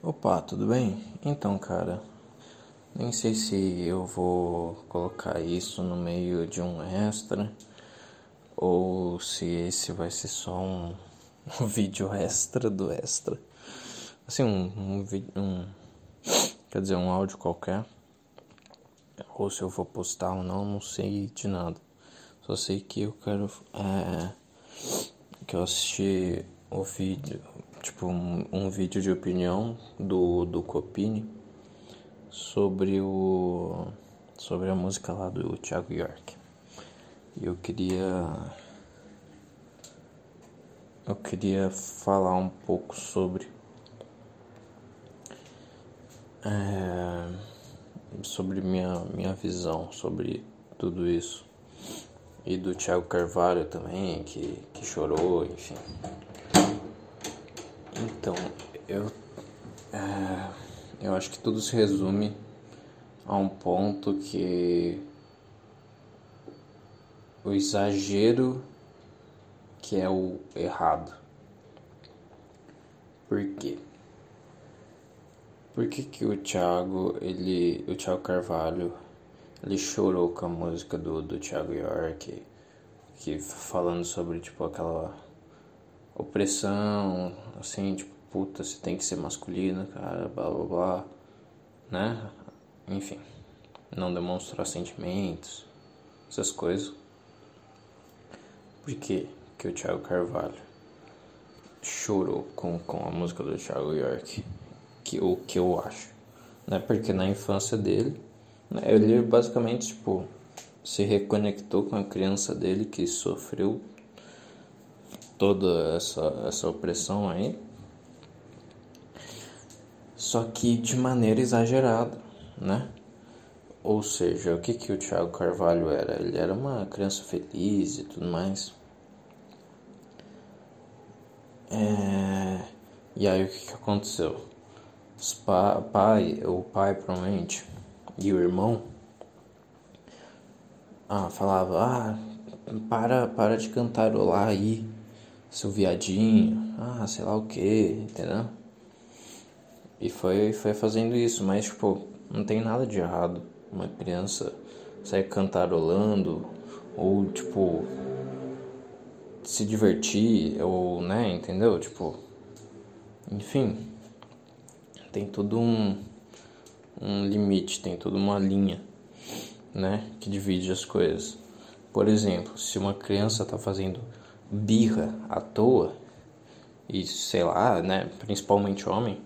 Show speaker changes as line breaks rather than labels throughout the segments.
Opa, tudo bem? Então, cara, nem sei se eu vou colocar isso no meio de um extra ou se esse vai ser só um, um vídeo extra do extra. Assim, um, um, um, quer dizer, um áudio qualquer. Ou se eu vou postar ou não, não sei de nada. Só sei que eu quero. É, que eu assisti o vídeo, tipo um, um vídeo de opinião do, do Copini sobre o sobre a música lá do Thiago York. Eu queria eu queria falar um pouco sobre é, sobre minha minha visão sobre tudo isso e do Thiago Carvalho também que que chorou, enfim. Então, eu, é, eu acho que tudo se resume a um ponto que o exagero que é o errado. Por quê? Por que, que o Thiago, ele, o Thiago Carvalho, ele chorou com a música do, do Thiago York, que falando sobre tipo aquela opressão, assim, tipo, puta, você tem que ser masculina, cara, blá blá blá, né? Enfim, não demonstrar sentimentos, essas coisas. Por que que o Thiago Carvalho chorou com, com a música do Thiago York? Que, o que eu acho, né? Porque na infância dele, né, ele basicamente, tipo, se reconectou com a criança dele que sofreu toda essa, essa opressão aí. Só que de maneira exagerada, né? Ou seja, o que, que o Thiago Carvalho era? Ele era uma criança feliz e tudo mais. É... E aí o que, que aconteceu? Os pa pai, o pai provavelmente, e o irmão ah, falava, ah, para, para de cantarolar aí seu viadinho, ah, sei lá o que, entendeu? E foi, foi fazendo isso, mas tipo, não tem nada de errado uma criança sair cantarolando ou tipo se divertir ou né, entendeu? Tipo, enfim, tem tudo um, um limite, tem toda uma linha, né, que divide as coisas. Por exemplo, se uma criança está fazendo birra à toa, e sei lá, né, principalmente homem,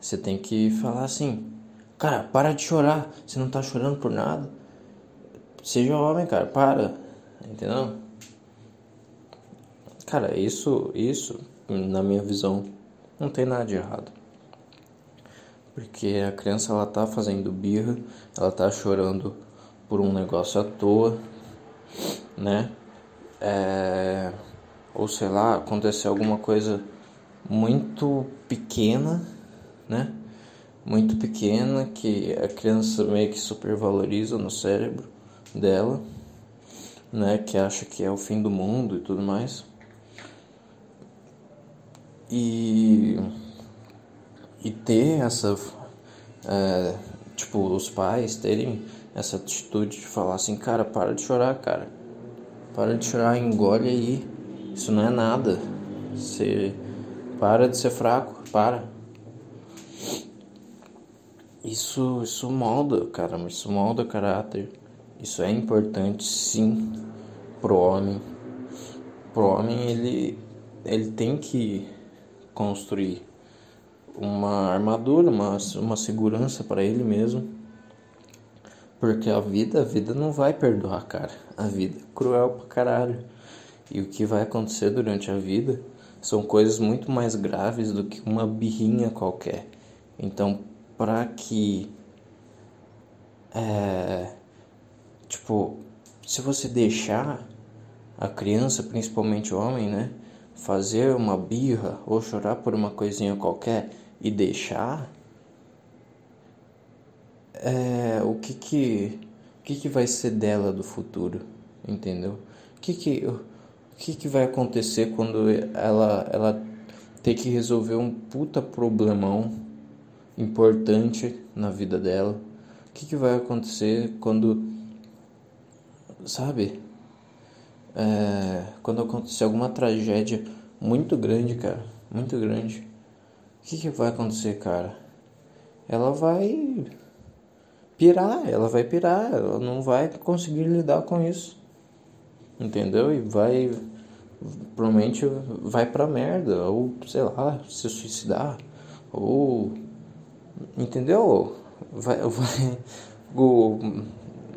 você tem que falar assim, cara, para de chorar, você não tá chorando por nada. Seja homem, cara, para. Entendeu? Cara, isso, isso, na minha visão, não tem nada de errado. Porque a criança ela tá fazendo birra, ela tá chorando por um negócio à toa, né? É, ou sei lá, acontecer alguma coisa muito pequena, né? Muito pequena que a criança meio que supervaloriza no cérebro dela, né? Que acha que é o fim do mundo e tudo mais. E, e ter essa. É, tipo, os pais terem essa atitude de falar assim, cara, para de chorar, cara para de chorar, engole aí. Isso não é nada. Você para de ser fraco, para. Isso, isso molda, cara, isso molda caráter. Isso é importante sim pro homem. Pro homem ele ele tem que construir uma armadura, uma, uma segurança para ele mesmo porque a vida, a vida não vai perdoar, cara. A vida é cruel pra caralho. E o que vai acontecer durante a vida são coisas muito mais graves do que uma birrinha qualquer. Então, para que. É, tipo, se você deixar a criança, principalmente o homem, né, fazer uma birra ou chorar por uma coisinha qualquer e deixar, é, o que que, o que que vai ser dela do futuro, entendeu? O que que, o que que vai acontecer quando ela, ela ter que resolver um puta problemão importante na vida dela. O que, que vai acontecer quando, sabe? É, quando acontecer alguma tragédia muito grande, cara, muito grande. O que, que vai acontecer, cara? Ela vai pirar, ela vai pirar, ela não vai conseguir lidar com isso. Entendeu? E vai provavelmente vai pra merda, ou sei lá, se suicidar, ou entendeu? Vai vai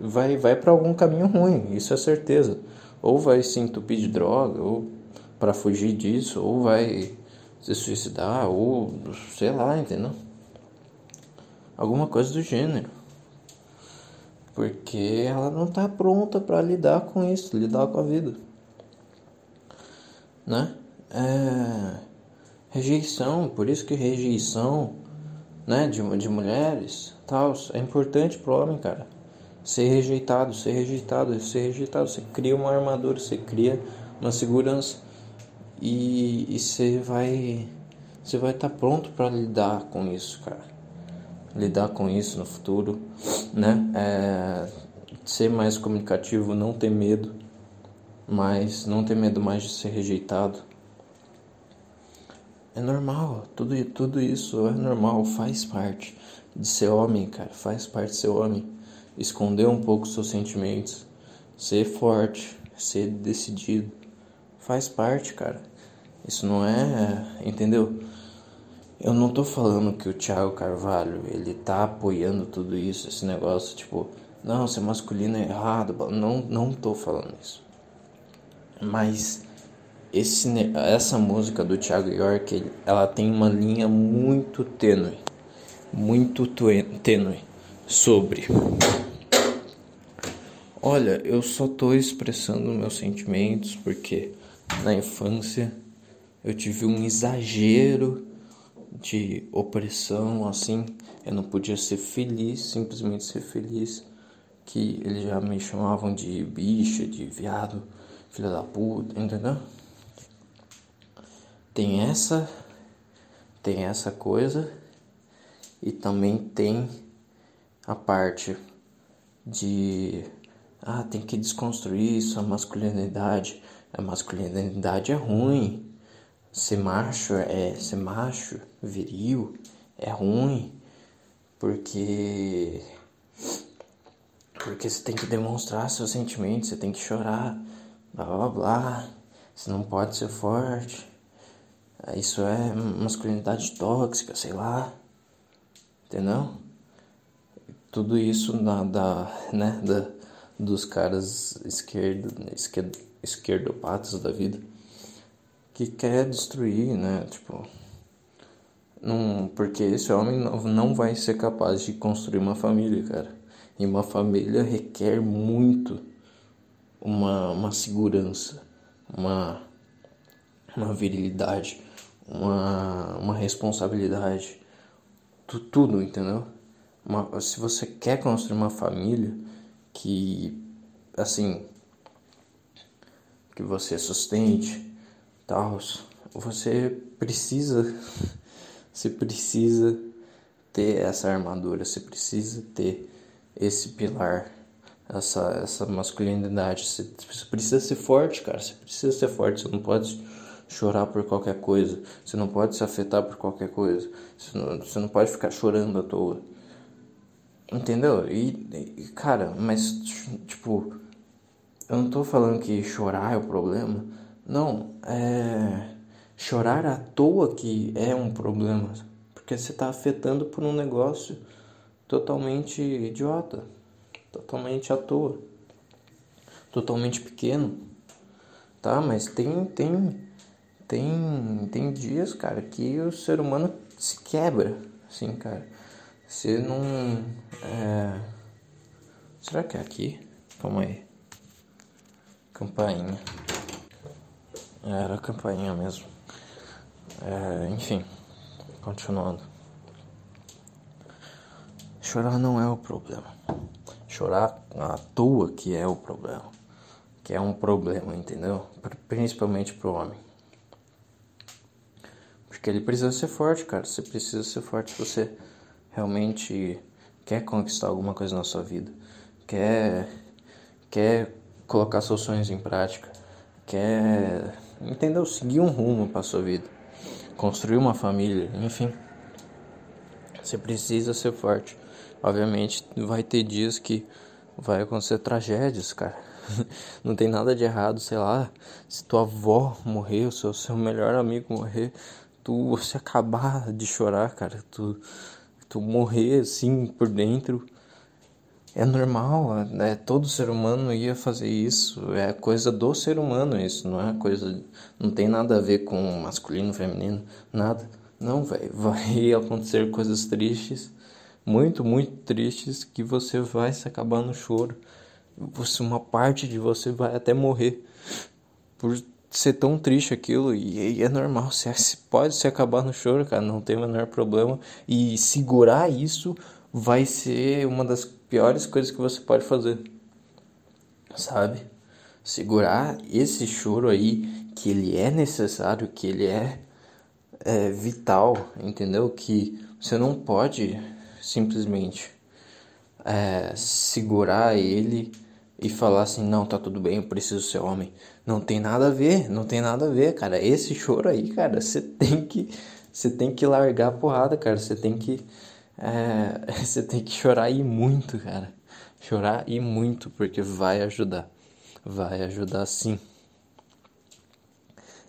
vai vai para algum caminho ruim, isso é certeza. Ou vai se entupir de droga, ou para fugir disso, ou vai se suicidar, ou sei lá, entendeu? Alguma coisa do gênero porque ela não está pronta para lidar com isso, lidar com a vida, né? É, rejeição, por isso que rejeição, né, de, de mulheres, tal, é importante pro homem, cara. Ser rejeitado, ser rejeitado, ser rejeitado, você cria uma armadura, você cria uma segurança e, e você vai você vai estar tá pronto para lidar com isso, cara lidar com isso no futuro, né? É, ser mais comunicativo, não ter medo, mas não ter medo mais de ser rejeitado. É normal, tudo, tudo isso é normal, faz parte de ser homem, cara, faz parte de ser homem. Esconder um pouco seus sentimentos, ser forte, ser decidido, faz parte, cara. Isso não é, entendeu? Eu não tô falando que o Thiago Carvalho, ele tá apoiando tudo isso, esse negócio, tipo, não, ser masculino é errado, não, não tô falando isso. Mas esse, essa música do Thiago York, ela tem uma linha muito tênue, muito tênue sobre Olha, eu só tô expressando meus sentimentos porque na infância eu tive um exagero de opressão, assim, eu não podia ser feliz, simplesmente ser feliz, que eles já me chamavam de bicha, de viado, filha da puta, entendeu? Tem essa, tem essa coisa e também tem a parte de ah, tem que desconstruir isso, a masculinidade. A masculinidade é ruim. Ser macho é ser macho, viril, é ruim, porque porque você tem que demonstrar seus sentimentos, você tem que chorar, blá blá blá. Você não pode ser forte. Isso é masculinidade tóxica, sei lá. Entendeu? Tudo isso na, da, né, da, dos caras esquerdo, esquerdo, esquerdopatas da vida que quer destruir, né? Tipo, porque esse homem não, não vai ser capaz de construir uma família, cara. E uma família requer muito uma, uma segurança, uma, uma virilidade, uma, uma responsabilidade, tu, tudo, entendeu? Uma, se você quer construir uma família que, assim, que você sustente, tal, você precisa, você precisa ter essa armadura, você precisa ter esse pilar, essa, essa masculinidade. Você, você precisa ser forte, cara. Você precisa ser forte. Você não pode chorar por qualquer coisa. Você não pode se afetar por qualquer coisa. Você não, você não pode ficar chorando à toa. Entendeu? E, e, cara, mas tipo, eu não tô falando que chorar é o problema. Não, é chorar à toa que é um problema, porque você está afetando por um negócio totalmente idiota, totalmente à toa, totalmente pequeno, tá? Mas tem tem tem tem dias, cara, que o ser humano se quebra, assim, cara. Você não é... será que é aqui? Calma aí. Campainha. Era a campainha mesmo. É, enfim, continuando. Chorar não é o problema. Chorar à toa que é o problema. Que é um problema, entendeu? Principalmente pro homem. Porque ele precisa ser forte, cara. Você precisa ser forte se você realmente quer conquistar alguma coisa na sua vida, quer, quer colocar seus sonhos em prática, quer, entendeu? Seguir um rumo para sua vida, construir uma família, enfim. Você precisa ser forte. Obviamente, vai ter dias que vai acontecer tragédias, cara. Não tem nada de errado, sei lá, se tua avó morrer, o seu, seu melhor amigo morrer, tu você acabar de chorar, cara, tu tu morrer assim por dentro é normal, né? Todo ser humano ia fazer isso, é coisa do ser humano isso, não é coisa, não tem nada a ver com masculino, feminino, nada. Não, velho, vai acontecer coisas tristes, muito, muito tristes que você vai se acabar no choro. Você, uma parte de você vai até morrer por ser tão triste aquilo e, e é normal, você pode se acabar no choro, cara, não tem o menor problema e segurar isso vai ser uma das piores coisas que você pode fazer, sabe? Segurar esse choro aí que ele é necessário, que ele é, é vital, entendeu? Que você não pode simplesmente é, segurar ele e falar assim, não, tá tudo bem, eu preciso ser homem. Não tem nada a ver, não tem nada a ver, cara. Esse choro aí, cara, você tem que você tem que largar a porrada, cara. Você tem que é, você tem que chorar e muito, cara. Chorar e muito, porque vai ajudar. Vai ajudar sim.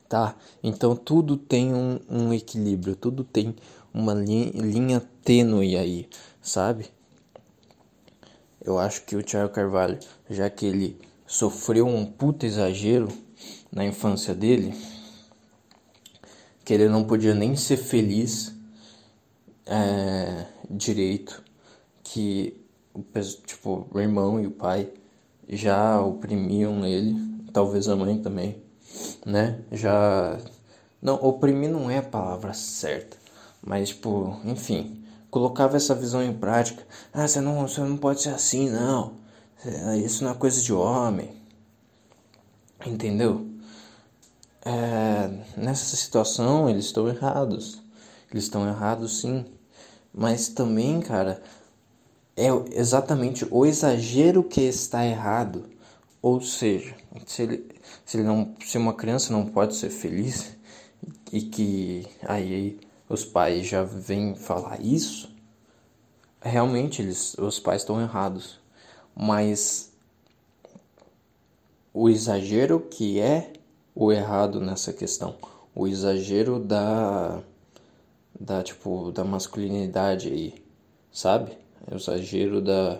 Tá? Então tudo tem um, um equilíbrio, tudo tem uma linha, linha tênue aí, sabe? Eu acho que o Thiago Carvalho, já que ele sofreu um puta exagero na infância dele, que ele não podia nem ser feliz é, direito, que tipo, o irmão e o pai já oprimiam ele, talvez a mãe também, né? Já não, oprimir não é a palavra certa, mas tipo, enfim, colocava essa visão em prática. Ah, você não, você não pode ser assim, não. Isso não é coisa de homem. Entendeu? É, nessa situação eles estão errados. Eles estão errados sim. Mas também, cara, é exatamente o exagero que está errado. Ou seja, se, ele, se, ele não, se uma criança não pode ser feliz e que aí os pais já vêm falar isso, realmente eles, os pais estão errados. Mas o exagero que é o errado nessa questão, o exagero da da tipo da masculinidade aí, sabe? O exagero da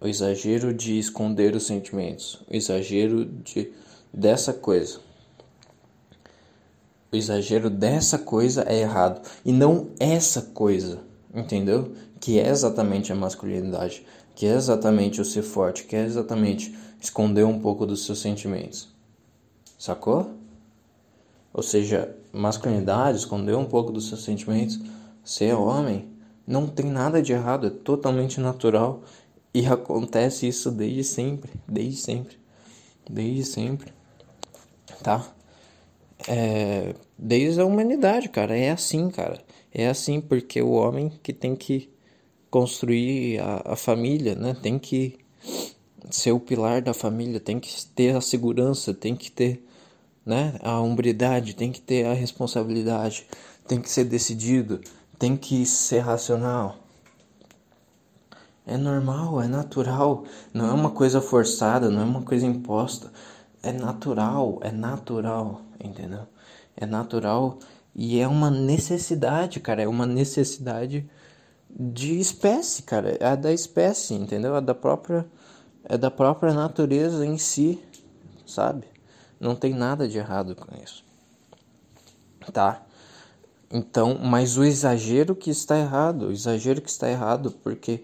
o exagero de esconder os sentimentos, o exagero de dessa coisa o exagero dessa coisa é errado e não essa coisa, entendeu? Que é exatamente a masculinidade, que é exatamente o ser forte, que é exatamente esconder um pouco dos seus sentimentos. Sacou? Ou seja, masculinidade, esconder um pouco dos seus sentimentos, ser homem, não tem nada de errado, é totalmente natural e acontece isso desde sempre, desde sempre, desde sempre, tá? é, desde a humanidade, cara. É assim, cara. É assim porque o homem que tem que construir a, a família, né? Tem que ser o pilar da família, tem que ter a segurança, tem que ter né, a hombridade, tem que ter a responsabilidade, tem que ser decidido, tem que ser racional. É normal, é natural, não é uma coisa forçada, não é uma coisa imposta é natural, é natural, entendeu? É natural e é uma necessidade, cara, é uma necessidade de espécie, cara, é da espécie, entendeu? É da própria é da própria natureza em si, sabe? Não tem nada de errado com isso. Tá? Então, mas o exagero que está errado, o exagero que está errado, porque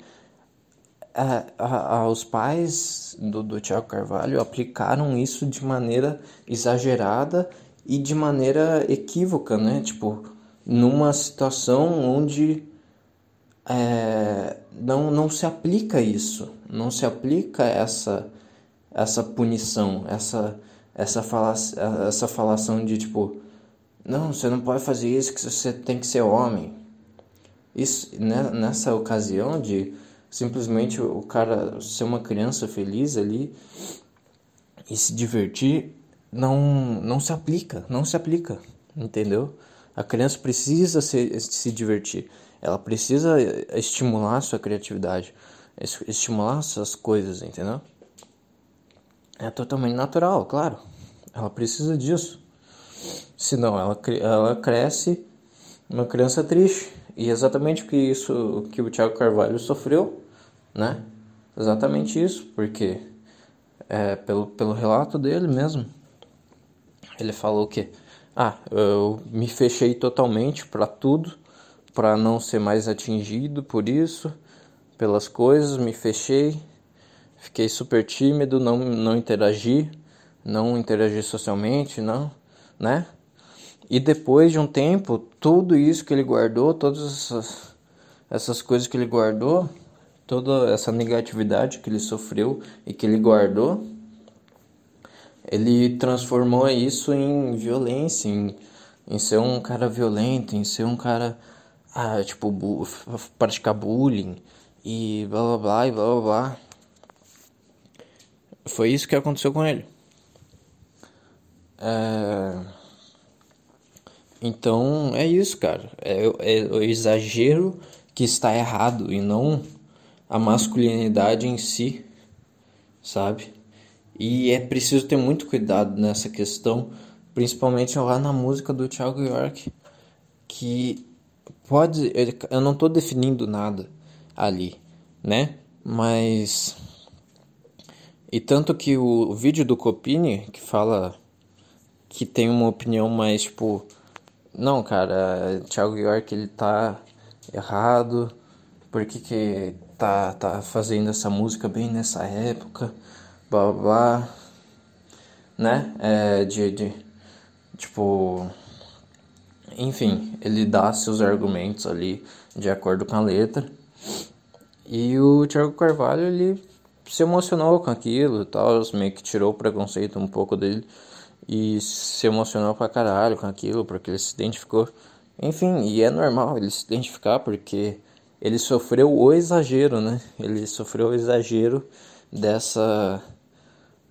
a, a, os pais do, do Tiago Carvalho aplicaram isso de maneira exagerada e de maneira equívoca, né? Tipo, numa situação onde é, não, não se aplica isso, não se aplica essa, essa punição, essa, essa, fala, essa falação de tipo, Não, você não pode fazer isso, que você tem que ser homem. Isso, né, nessa ocasião de simplesmente o cara ser uma criança feliz ali e se divertir, não, não se aplica, não se aplica, entendeu? A criança precisa se, se divertir, ela precisa estimular a sua criatividade, estimular essas coisas, entendeu? É totalmente natural, claro. Ela precisa disso. Senão ela, ela cresce uma criança triste. E exatamente o que isso que o Tiago Carvalho sofreu, né? Exatamente isso, porque é, pelo, pelo relato dele mesmo, ele falou que ah, eu me fechei totalmente para tudo, para não ser mais atingido por isso, pelas coisas, me fechei, fiquei super tímido, não, não interagi, não interagi socialmente, não, né? E depois de um tempo, tudo isso que ele guardou, todas essas, essas coisas que ele guardou, toda essa negatividade que ele sofreu e que ele guardou, ele transformou isso em violência, em, em ser um cara violento, em ser um cara, ah, tipo, bu praticar bullying e blá blá blá e blá blá blá. Foi isso que aconteceu com ele. É... Então é isso, cara. É, é o exagero que está errado e não a masculinidade em si, sabe? E é preciso ter muito cuidado nessa questão, principalmente lá na música do Thiago York, que pode. Eu não estou definindo nada ali, né? Mas. E tanto que o, vídeo do Copini, que fala que tem uma opinião mais tipo. Não, cara, Thiago York ele tá errado, por que, que tá, tá fazendo essa música bem nessa época? blá blá, né? É, de, de, tipo, enfim, ele dá seus argumentos ali de acordo com a letra. E o Thiago Carvalho, ele se emocionou com aquilo e tal, meio que tirou o preconceito um pouco dele e se emocionou pra caralho com aquilo, porque ele se identificou. Enfim, e é normal ele se identificar porque ele sofreu o exagero, né? Ele sofreu o exagero dessa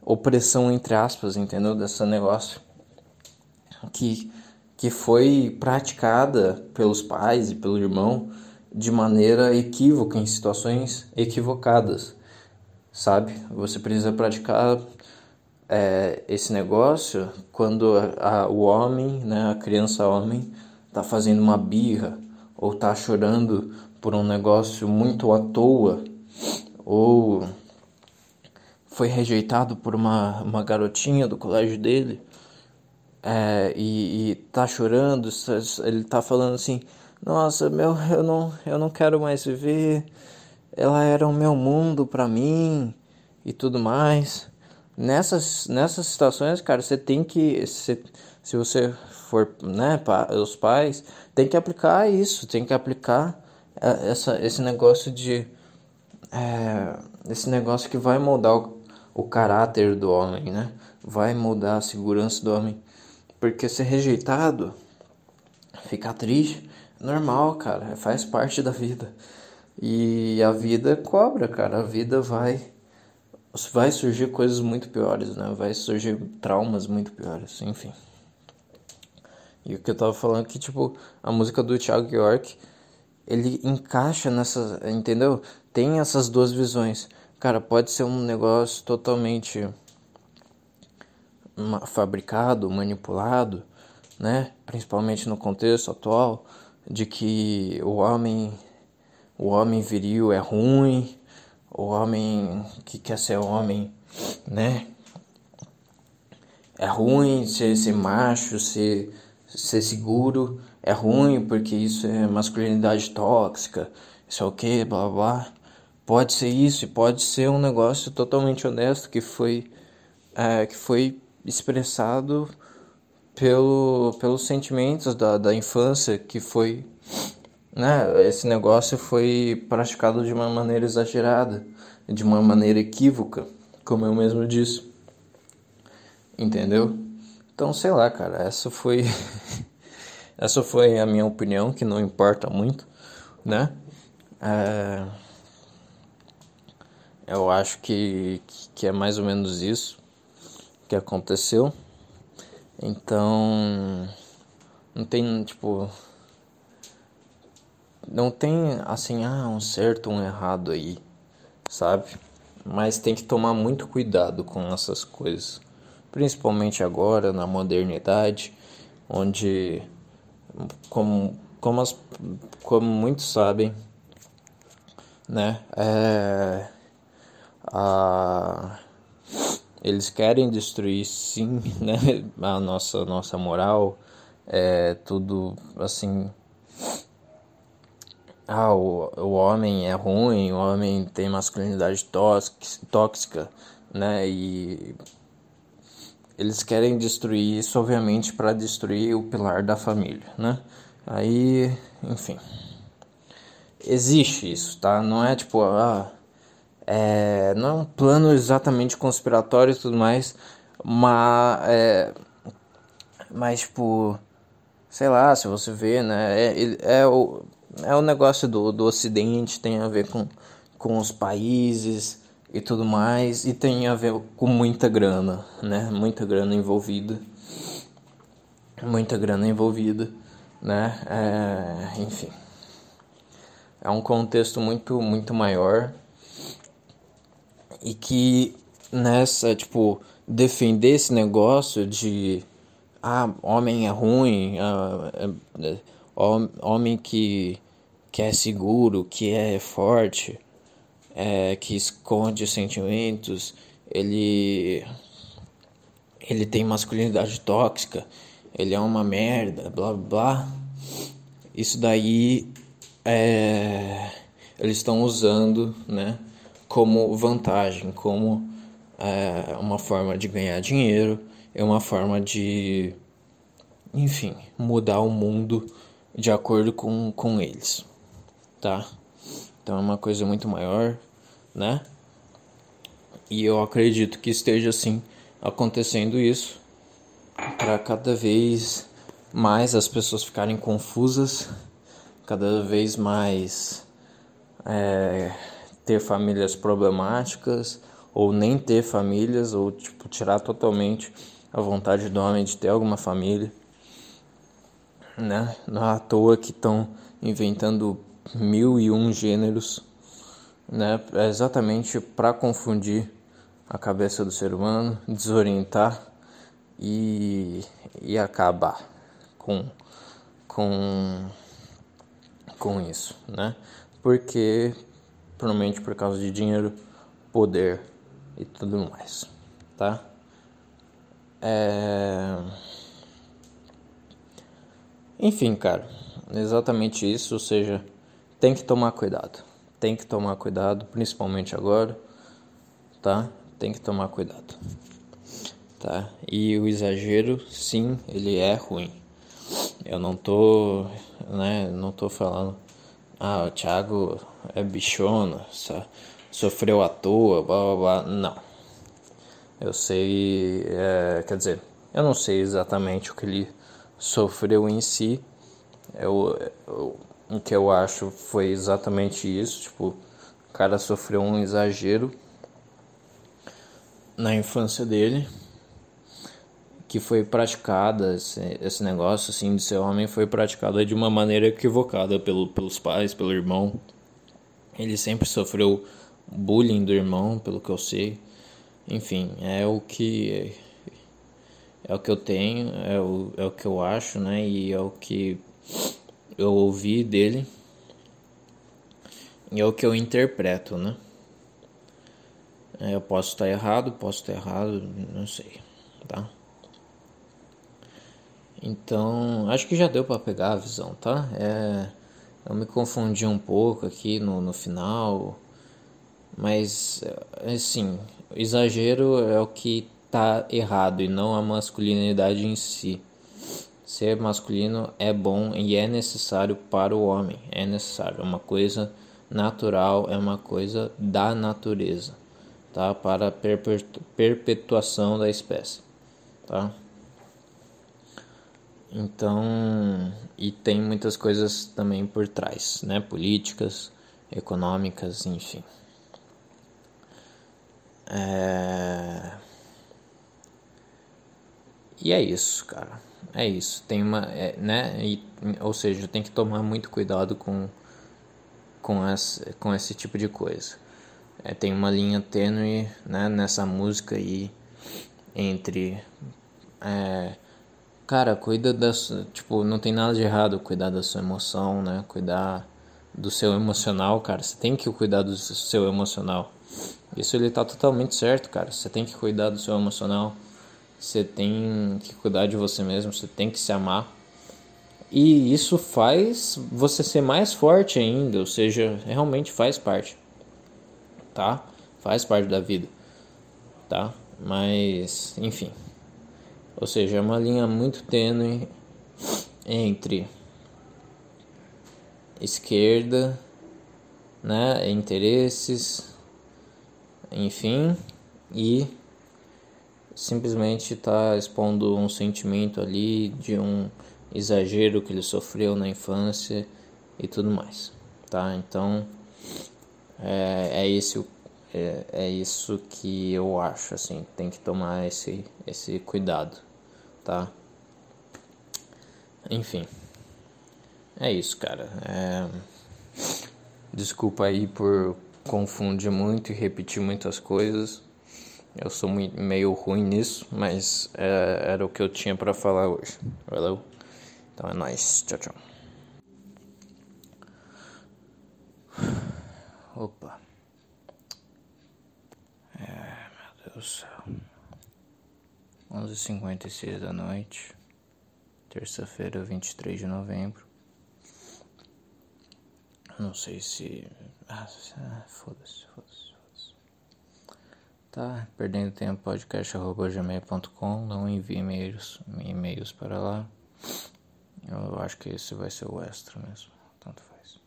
opressão entre aspas, entendeu? Desse negócio que que foi praticada pelos pais e pelo irmão de maneira equívoca em situações equivocadas, sabe? Você precisa praticar é, esse negócio quando a, a, o homem, né, a criança homem, tá fazendo uma birra ou tá chorando por um negócio muito à toa ou foi rejeitado por uma, uma garotinha do colégio dele é, e, e tá chorando, ele tá falando assim, nossa, meu, eu não, eu não quero mais viver, ela era o meu mundo para mim e tudo mais. Nessas, nessas situações, cara, você tem que, se, se você for, né, os pais, tem que aplicar isso, tem que aplicar é, essa, esse negócio de, é, esse negócio que vai moldar o o caráter do homem, né? Vai mudar a segurança do homem. Porque ser rejeitado, ficar triste, é normal, cara, faz parte da vida. E a vida cobra, cara, a vida vai vai surgir coisas muito piores, né? Vai surgir traumas muito piores, enfim. E o que eu tava falando é que, tipo, a música do Thiago York, ele encaixa nessa, entendeu? Tem essas duas visões. Cara, pode ser um negócio totalmente fabricado, manipulado, né? Principalmente no contexto atual de que o homem o homem viril é ruim, o homem que quer ser homem, né? É ruim ser, ser macho, ser, ser seguro, é ruim porque isso é masculinidade tóxica, isso é o que, blá blá. Pode ser isso, pode ser um negócio totalmente honesto que foi, é, que foi expressado pelo, pelos sentimentos da, da infância, que foi. Né, esse negócio foi praticado de uma maneira exagerada, de uma maneira equívoca, como eu mesmo disse. Entendeu? Então, sei lá, cara, essa foi. essa foi a minha opinião, que não importa muito, né? É, eu acho que, que é mais ou menos isso que aconteceu. Então, não tem, tipo, não tem assim, ah, um certo, um errado aí, sabe? Mas tem que tomar muito cuidado com essas coisas, principalmente agora na modernidade, onde como como, as, como muitos sabem, né, é, a, eles querem destruir sim, né, a nossa nossa moral, é tudo assim ah, o, o homem é ruim, o homem tem masculinidade tóxica, né? E eles querem destruir isso, obviamente, para destruir o pilar da família, né? Aí, enfim, existe isso, tá? Não é tipo, ah, é, não é um plano exatamente conspiratório e tudo mais, mas, é, mas tipo, sei lá, se você vê, né? É, é o é o negócio do, do Ocidente, tem a ver com, com os países e tudo mais, e tem a ver com muita grana, né? Muita grana envolvida. Muita grana envolvida, né? É, enfim. É um contexto muito, muito maior e que nessa, tipo, defender esse negócio de ah, homem é ruim, ah, é, é, homem que, que é seguro, que é forte, é, que esconde sentimentos, ele, ele tem masculinidade tóxica, ele é uma merda, blá blá. Isso daí é, eles estão usando né, como vantagem, como é, uma forma de ganhar dinheiro, é uma forma de, enfim, mudar o mundo de acordo com, com eles, tá? Então é uma coisa muito maior, né? E eu acredito que esteja assim acontecendo isso para cada vez mais as pessoas ficarem confusas, cada vez mais é, ter famílias problemáticas ou nem ter famílias ou tipo tirar totalmente a vontade do homem de ter alguma família né? Não é à toa que estão inventando mil e um gêneros, né? É exatamente para confundir a cabeça do ser humano, desorientar e, e acabar com, com, com isso, né? Porque, provavelmente por causa de dinheiro, poder e tudo mais, tá? É... Enfim, cara, exatamente isso, ou seja, tem que tomar cuidado. Tem que tomar cuidado, principalmente agora, tá? Tem que tomar cuidado. Tá? E o exagero, sim, ele é ruim. Eu não tô, né, não tô falando ah, o Thiago é bichona, sofreu à toa, blá blá blá. Não. Eu sei, é, quer dizer, eu não sei exatamente o que ele sofreu em si. Eu, eu, o que eu acho foi exatamente isso. Tipo, o cara sofreu um exagero na infância dele que foi praticada esse, esse negócio assim de ser homem foi praticada de uma maneira equivocada pelo, pelos pais pelo irmão ele sempre sofreu bullying do irmão pelo que eu sei enfim é o que é o que eu tenho, é o, é o que eu acho, né? E é o que eu ouvi dele. E é o que eu interpreto, né? É, eu posso estar errado, posso estar errado, não sei, tá? Então, acho que já deu para pegar a visão, tá? É, eu me confundi um pouco aqui no, no final, mas, assim, exagero é o que tá errado e não a masculinidade em si. Ser masculino é bom e é necessário para o homem, é necessário, é uma coisa natural, é uma coisa da natureza, tá? Para a perpetuação da espécie, tá? Então, e tem muitas coisas também por trás, né? Políticas, econômicas, enfim. É... E é isso, cara. É isso. Tem uma, é, né? E, ou seja, tem que tomar muito cuidado com com esse, com esse tipo de coisa. É, tem uma linha tênue né, nessa música aí entre é, cara, cuida da tipo, não tem nada de errado cuidar da sua emoção, né? Cuidar do seu emocional, cara. Você tem que cuidar do seu emocional. Isso ele tá totalmente certo, cara. Você tem que cuidar do seu emocional. Você tem que cuidar de você mesmo, você tem que se amar. E isso faz você ser mais forte ainda, ou seja, realmente faz parte. Tá? Faz parte da vida. Tá? Mas, enfim. Ou seja, é uma linha muito tênue entre esquerda, né, interesses, enfim, e simplesmente está expondo um sentimento ali de um exagero que ele sofreu na infância e tudo mais, tá? Então é, é esse é, é isso que eu acho assim, tem que tomar esse esse cuidado, tá? Enfim, é isso, cara. É... Desculpa aí por confundir muito e repetir muitas coisas. Eu sou meio ruim nisso, mas é, era o que eu tinha para falar hoje. Valeu? Então é nóis. Tchau, tchau. Opa. É, meu Deus do céu. 11h56 da noite. Terça-feira, 23 de novembro. Não sei se. Ah, foda-se, foda-se, foda-se. Tá, perdendo tempo, podcast.gmail.com. Não envie e-mails, e-mails para lá. Eu acho que esse vai ser o extra mesmo. Tanto faz.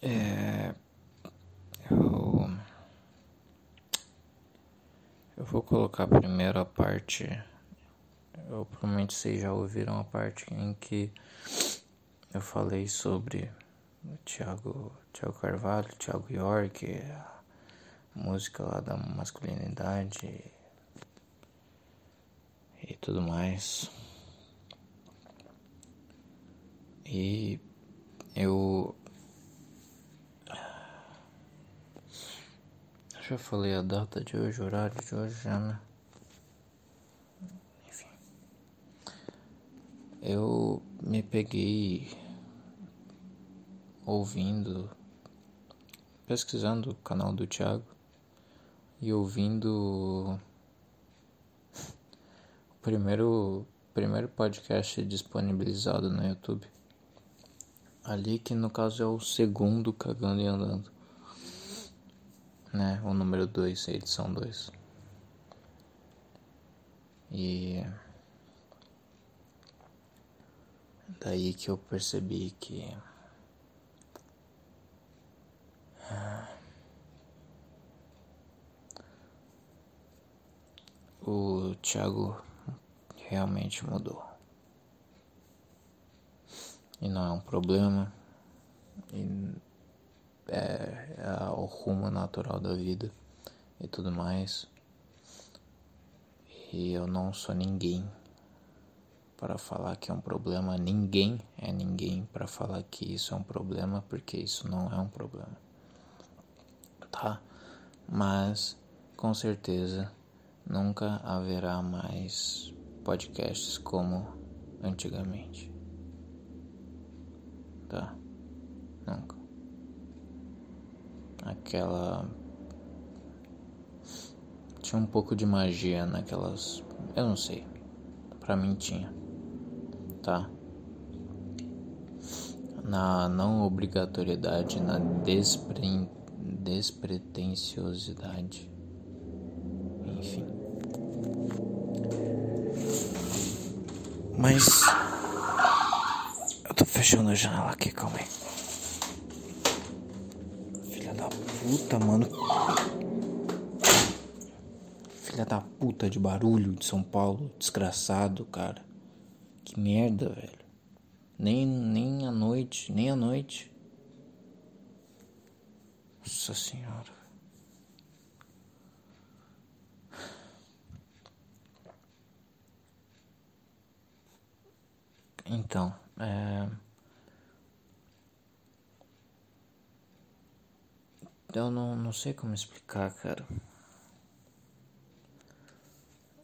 É. Eu. Eu vou colocar primeiro a parte. Eu provavelmente vocês já ouviram a parte em que eu falei sobre o Thiago, Thiago Carvalho, Thiago York, a música lá da masculinidade e tudo mais. E eu já falei a data de hoje, o horário de hoje já, né? Enfim. Eu me peguei ouvindo, pesquisando o canal do Thiago e ouvindo primeiro, primeiro podcast disponibilizado no YouTube. Ali que no caso é o segundo cagando e andando. Né? O número 2, edição 2. E daí que eu percebi que o Thiago realmente mudou. E não é um problema. E é, é o rumo natural da vida e tudo mais. E eu não sou ninguém para falar que é um problema. Ninguém é ninguém para falar que isso é um problema, porque isso não é um problema. Tá? Mas com certeza nunca haverá mais podcasts como antigamente. Tá? Nunca. Aquela. Tinha um pouco de magia naquelas. Eu não sei. Pra mim tinha. Tá? Na não obrigatoriedade, na despre... despretensiosidade. Enfim. Mas. Eu tô fechando a janela aqui, calma aí. Filha da puta, mano. Filha da puta de barulho de São Paulo, desgraçado, cara. Que merda, velho. Nem, nem à noite, nem à noite. Nossa senhora. Então, é... eu não, não sei como explicar, cara.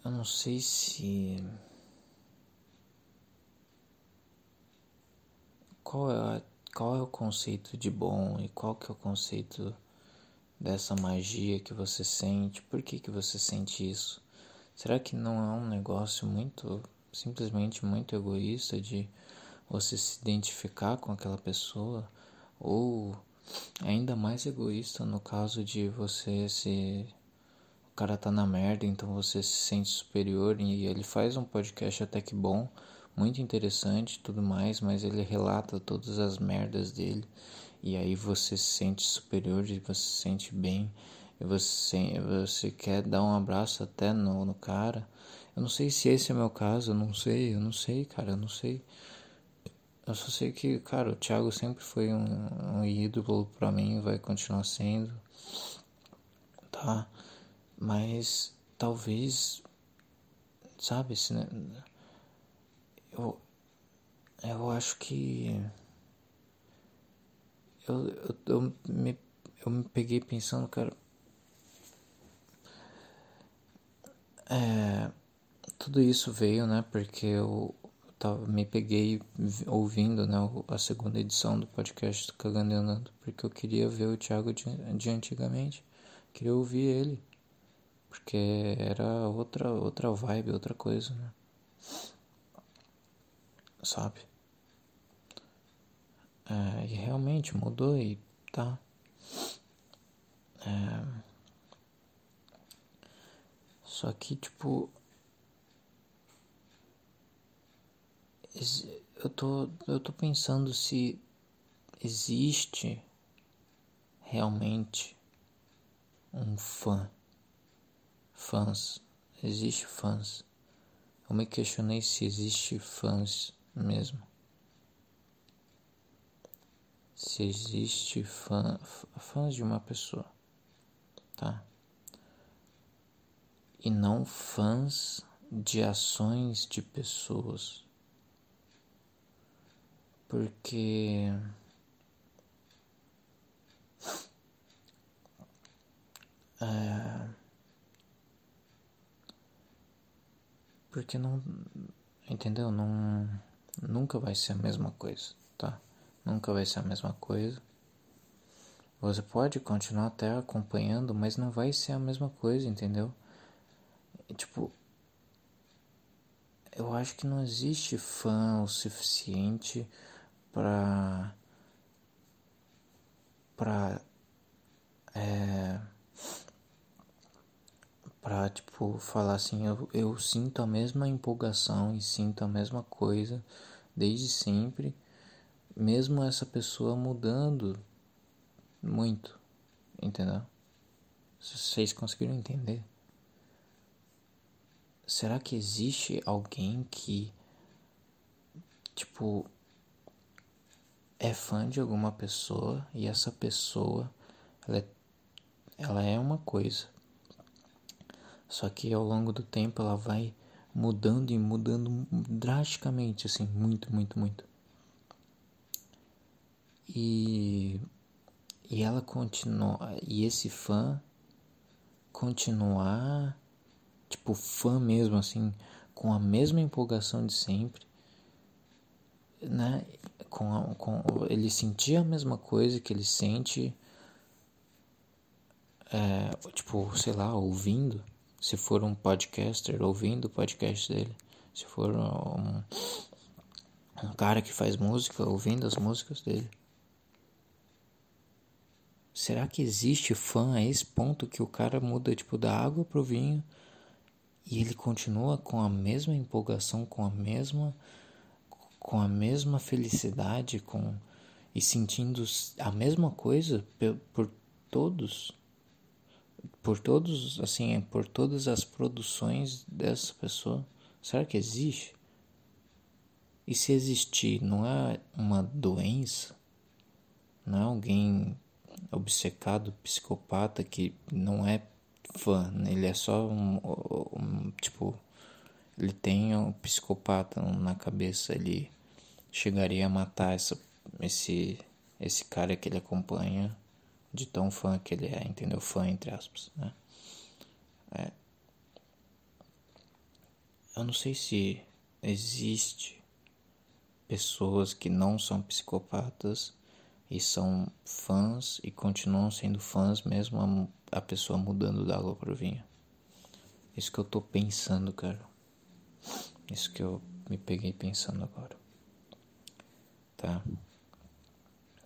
Eu não sei se. Qual é, qual é o conceito de bom e qual que é o conceito dessa magia que você sente? Por que, que você sente isso? Será que não é um negócio muito, simplesmente muito egoísta de você se identificar com aquela pessoa? Ou ainda mais egoísta no caso de você se cara tá na merda, então você se sente superior e ele faz um podcast até que bom, muito interessante tudo mais, mas ele relata todas as merdas dele e aí você se sente superior e você se sente bem e você, você quer dar um abraço até no, no cara. Eu não sei se esse é o meu caso, eu não sei, eu não sei, cara, eu não sei. Eu só sei que, cara, o Thiago sempre foi um, um ídolo para mim, vai continuar sendo, tá? Mas talvez, sabe, se, eu, eu acho que eu, eu, eu, me, eu me peguei pensando, cara. É, tudo isso veio, né? Porque eu tava, me peguei ouvindo né, a segunda edição do podcast do Cagando e Andando, porque eu queria ver o Thiago de, de antigamente, queria ouvir ele. Porque era outra, outra vibe, outra coisa, né? Sabe? É, e realmente mudou e tá. É, só que, tipo. Eu tô, eu tô pensando se existe realmente um fã Fãs. Existe fãs. Eu me questionei se existe fãs mesmo. Se existe fã, fãs de uma pessoa, tá? E não fãs de ações de pessoas. Porque é, Porque não. Entendeu? Não. Nunca vai ser a mesma coisa, tá? Nunca vai ser a mesma coisa. Você pode continuar até acompanhando, mas não vai ser a mesma coisa, entendeu? E, tipo. Eu acho que não existe fã o suficiente pra. pra. É pra, tipo, falar assim, eu, eu sinto a mesma empolgação e sinto a mesma coisa desde sempre, mesmo essa pessoa mudando muito, entendeu? Vocês conseguiram entender? Será que existe alguém que, tipo, é fã de alguma pessoa e essa pessoa, ela é, ela é uma coisa só que ao longo do tempo ela vai mudando e mudando drasticamente, assim, muito, muito, muito. E, e ela continua, e esse fã continuar, tipo, fã mesmo, assim, com a mesma empolgação de sempre, né? Com, a, com ele sentir a mesma coisa que ele sente, é, tipo, sei lá, ouvindo se for um podcaster ouvindo o podcast dele, se for um, um cara que faz música ouvindo as músicas dele. Será que existe fã a esse ponto que o cara muda tipo da água pro vinho e ele continua com a mesma empolgação, com a mesma com a mesma felicidade, com e sentindo a mesma coisa por, por todos? Por todos, assim, por todas as produções dessa pessoa. Será que existe? E se existir, não é uma doença? Não é alguém obcecado, psicopata que não é fã, né? ele é só um, um, tipo, ele tem um psicopata na cabeça, ele chegaria a matar essa, esse, esse cara que ele acompanha de tão fã que ele é, entendeu? Fã entre aspas, né? É. Eu não sei se existe pessoas que não são psicopatas e são fãs e continuam sendo fãs mesmo a, a pessoa mudando da água para o vinho. Isso que eu tô pensando, cara. Isso que eu me peguei pensando agora. Tá?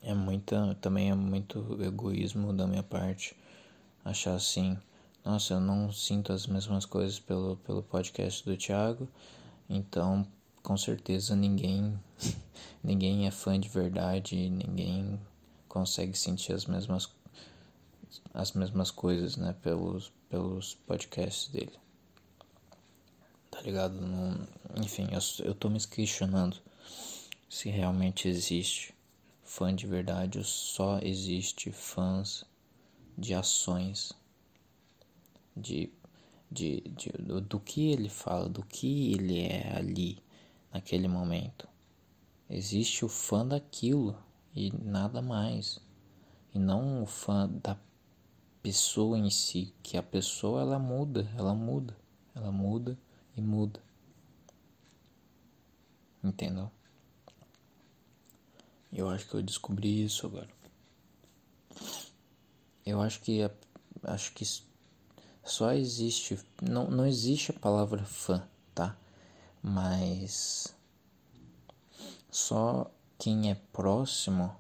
É muita, também é muito egoísmo da minha parte achar assim, nossa, eu não sinto as mesmas coisas pelo, pelo podcast do Thiago, então com certeza ninguém ninguém é fã de verdade, ninguém consegue sentir as mesmas as mesmas coisas, né, pelos pelos podcasts dele. Tá ligado? Não, enfim, eu, eu tô me questionando se realmente existe fã de verdade só existe fãs de ações de, de, de do, do que ele fala, do que ele é ali naquele momento. Existe o fã daquilo e nada mais. E não o fã da pessoa em si, que a pessoa ela muda, ela muda, ela muda e muda. Entendeu? Eu acho que eu descobri isso agora. Eu acho que acho que só existe não, não existe a palavra fã, tá? mas só quem é próximo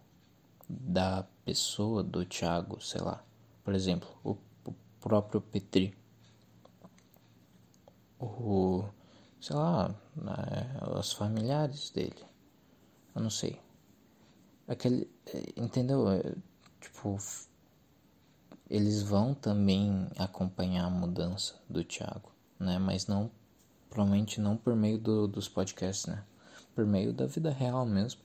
da pessoa do Thiago, sei lá, por exemplo, o, o próprio Petri, o, sei lá, é, os familiares dele, eu não sei, aquele, entendeu? É, tipo, eles vão também acompanhar a mudança do Thiago, né? Mas não Provavelmente não por meio do, dos podcasts, né? Por meio da vida real mesmo.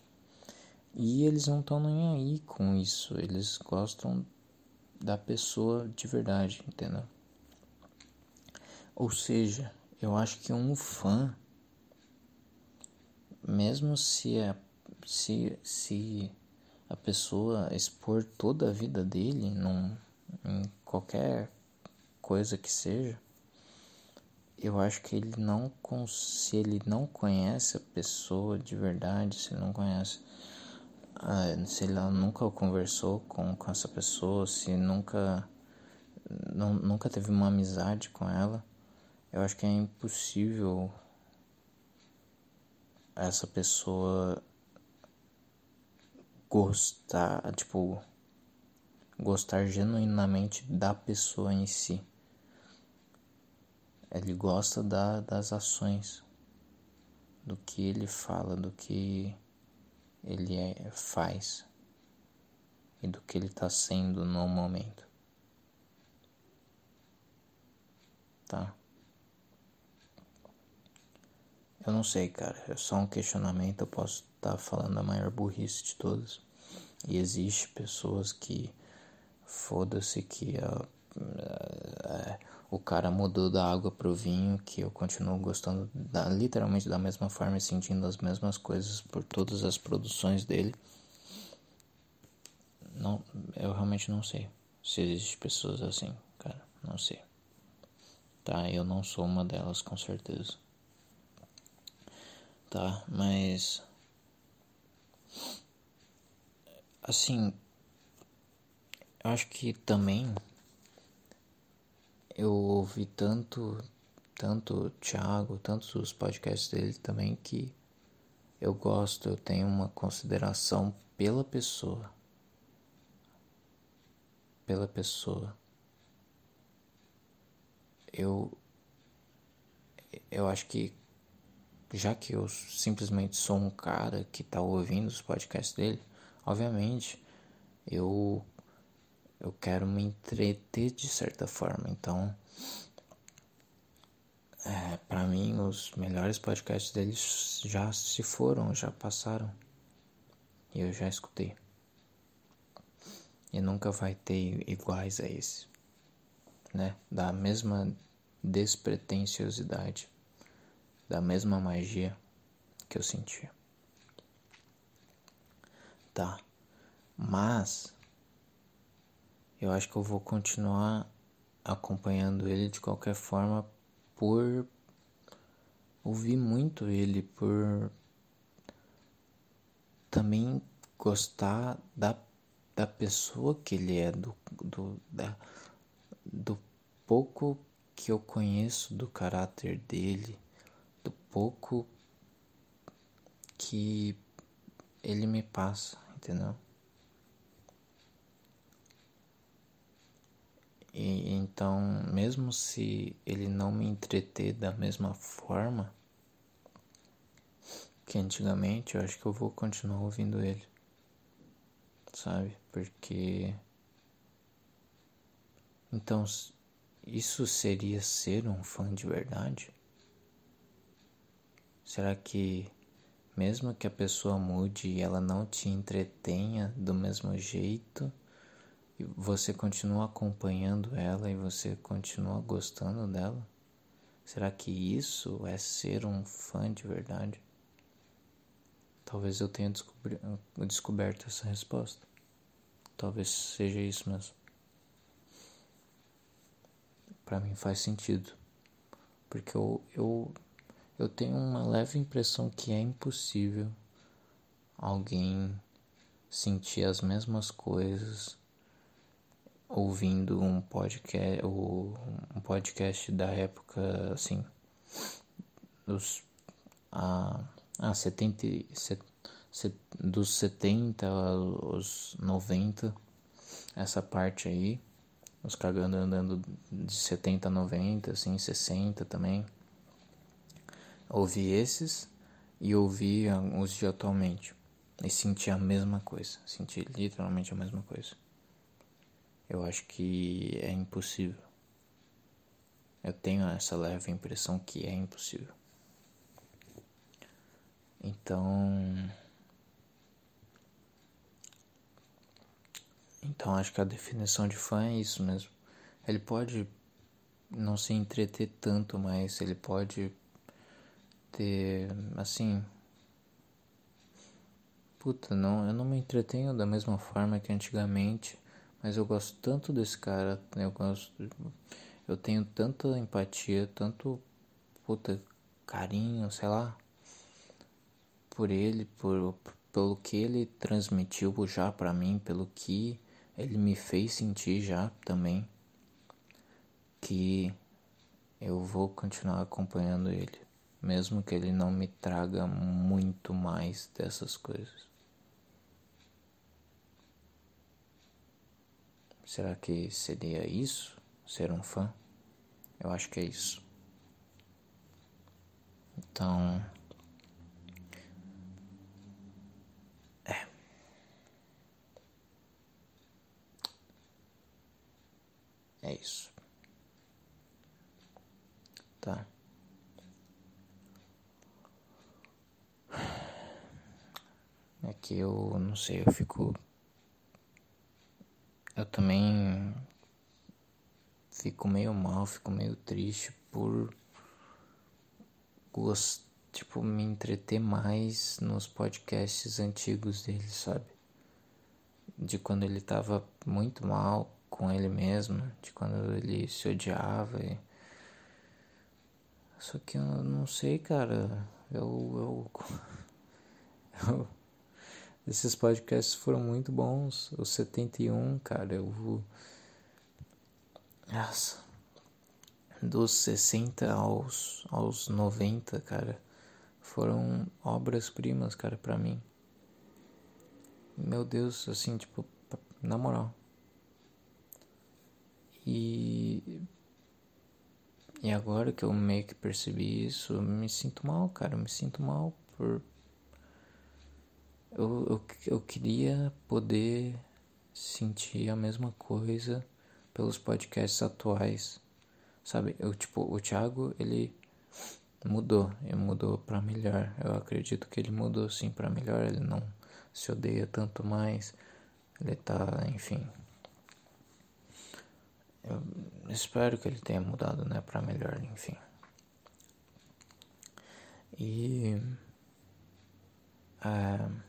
E eles não estão nem aí com isso. Eles gostam da pessoa de verdade, entendeu? Ou seja, eu acho que um fã, mesmo se a, se, se a pessoa expor toda a vida dele num, em qualquer coisa que seja, eu acho que ele não se ele não conhece a pessoa de verdade, se ele não conhece, se ele nunca conversou com, com essa pessoa, se nunca não, nunca teve uma amizade com ela, eu acho que é impossível essa pessoa gostar, tipo, gostar genuinamente da pessoa em si. Ele gosta da, das ações, do que ele fala, do que ele é, faz e do que ele está sendo no momento. Tá? Eu não sei, cara. É só um questionamento. Eu posso estar tá falando a maior burrice de todas. E existe pessoas que foda-se que a, a, o cara mudou da água pro vinho, que eu continuo gostando da, literalmente da mesma forma e sentindo as mesmas coisas por todas as produções dele. Não, eu realmente não sei se existe pessoas assim, cara, não sei. Tá, eu não sou uma delas com certeza. Tá, mas assim, eu acho que também eu ouvi tanto, tanto o Thiago, tantos os podcasts dele também que eu gosto, eu tenho uma consideração pela pessoa. Pela pessoa. Eu eu acho que já que eu simplesmente sou um cara que tá ouvindo os podcasts dele, obviamente eu eu quero me entreter de certa forma. Então, é, para mim, os melhores podcasts deles já se foram, já passaram. E eu já escutei. E nunca vai ter iguais a esse, né? Da mesma despretensiosidade, da mesma magia que eu sentia. Tá. Mas eu acho que eu vou continuar acompanhando ele de qualquer forma por ouvir muito ele, por também gostar da, da pessoa que ele é, do, do, da, do pouco que eu conheço do caráter dele, pouco que ele me passa, entendeu? E então, mesmo se ele não me entreter da mesma forma que antigamente, eu acho que eu vou continuar ouvindo ele. Sabe? Porque então isso seria ser um fã de verdade? Será que mesmo que a pessoa mude e ela não te entretenha do mesmo jeito, você continua acompanhando ela e você continua gostando dela? Será que isso é ser um fã de verdade? Talvez eu tenha descoberto essa resposta. Talvez seja isso mesmo. Para mim faz sentido. Porque eu, eu, eu tenho uma leve impressão que é impossível alguém sentir as mesmas coisas ouvindo um podcast, um podcast da época assim dos a, a 70, set, set, dos 70 aos 90 essa parte aí os cagando andando de 70 a 90 assim 60 também ouvi esses e ouvi os de atualmente e senti a mesma coisa senti literalmente a mesma coisa eu acho que é impossível. Eu tenho essa leve impressão que é impossível. Então. Então acho que a definição de fã é isso mesmo. Ele pode não se entreter tanto, mas ele pode ter assim. Puta, não, eu não me entretenho da mesma forma que antigamente mas eu gosto tanto desse cara, eu gosto. Eu tenho tanta empatia, tanto puta carinho, sei lá, por ele, por pelo que ele transmitiu já para mim, pelo que ele me fez sentir já também, que eu vou continuar acompanhando ele, mesmo que ele não me traga muito mais dessas coisas. Será que seria isso? Ser um fã? Eu acho que é isso. Então. É. É isso. Tá. É que eu não sei, eu fico eu também fico meio mal, fico meio triste por tipo me entreter mais nos podcasts antigos dele, sabe? De quando ele tava muito mal com ele mesmo, de quando ele se odiava e... Só que eu não sei, cara. Eu, eu, eu esses podcasts foram muito bons. O 71, cara, eu vou. Nossa. Dos 60 aos, aos 90, cara, foram obras-primas, cara, pra mim. Meu Deus, assim, tipo, na moral. E. E agora que eu meio que percebi isso, eu me sinto mal, cara. Eu me sinto mal por eu, eu, eu queria poder sentir a mesma coisa pelos podcasts atuais. Sabe, eu tipo, o Thiago, ele mudou, ele mudou para melhor. Eu acredito que ele mudou sim para melhor, ele não se odeia tanto mais. Ele tá, enfim. Eu espero que ele tenha mudado, né, para melhor, enfim. E é,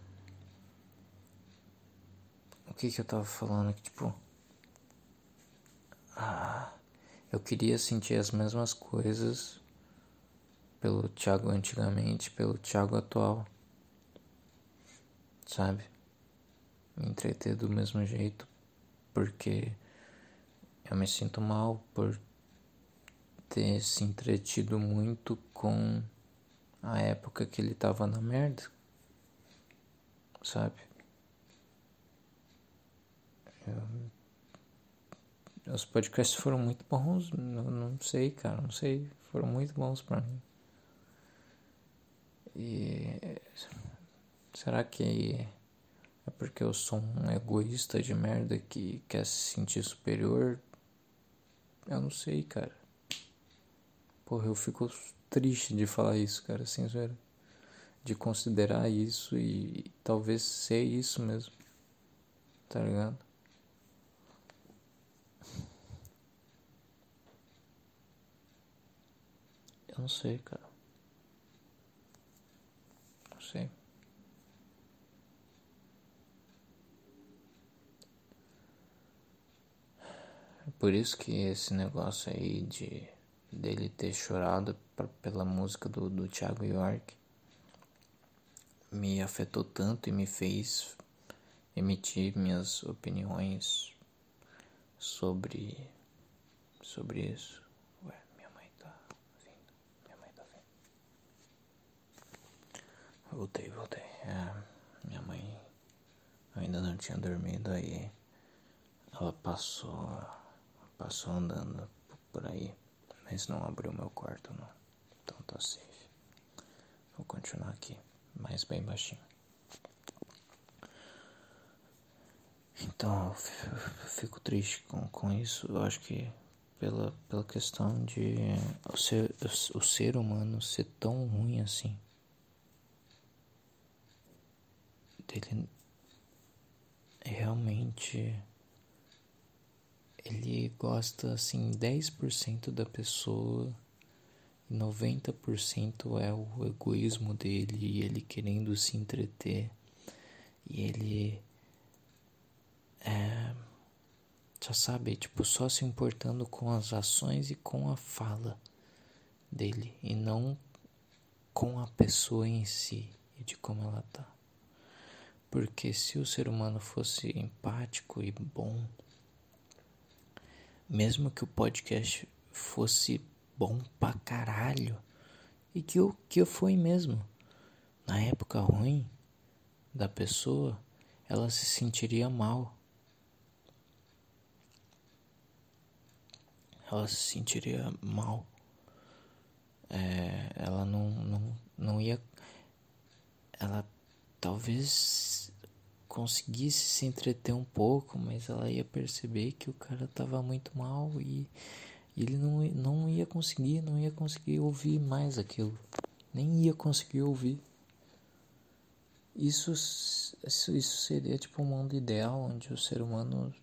que que eu tava falando que tipo ah, eu queria sentir as mesmas coisas pelo Thiago antigamente, pelo Thiago atual. Sabe? Me entreter do mesmo jeito, porque eu me sinto mal por ter se entretido muito com a época que ele tava na merda. Sabe? Os podcasts foram muito bons, não, não sei, cara, não sei, foram muito bons para mim. E será que é porque eu sou um egoísta de merda que quer se sentir superior? Eu não sei, cara. Porra, eu fico triste de falar isso, cara, sincero. De considerar isso e talvez ser isso mesmo. Tá ligado? Não sei, cara. Não sei. É por isso que esse negócio aí de dele ter chorado pra, pela música do, do Thiago York me afetou tanto e me fez emitir minhas opiniões sobre sobre isso. Voltei, voltei. É, minha mãe ainda não tinha dormido aí. Ela passou, passou andando por aí, mas não abriu meu quarto não. Então tá safe. Vou continuar aqui, mas bem baixinho. Então eu fico triste com, com isso. Eu acho que pela, pela questão de o ser, o, o ser humano ser tão ruim assim. Dele realmente ele gosta assim 10% da pessoa e 90% é o egoísmo dele e ele querendo se entreter e ele é, só sabe, tipo, só se importando com as ações e com a fala dele e não com a pessoa em si e de como ela tá. Porque se o ser humano fosse empático e bom, mesmo que o podcast fosse bom pra caralho, e que o que foi mesmo, na época ruim da pessoa, ela se sentiria mal. Ela se sentiria mal. É, ela não, não, não ia. Talvez conseguisse se entreter um pouco, mas ela ia perceber que o cara tava muito mal e, e ele não, não ia conseguir, não ia conseguir ouvir mais aquilo, nem ia conseguir ouvir. Isso, isso, isso seria tipo um mundo ideal onde o ser humano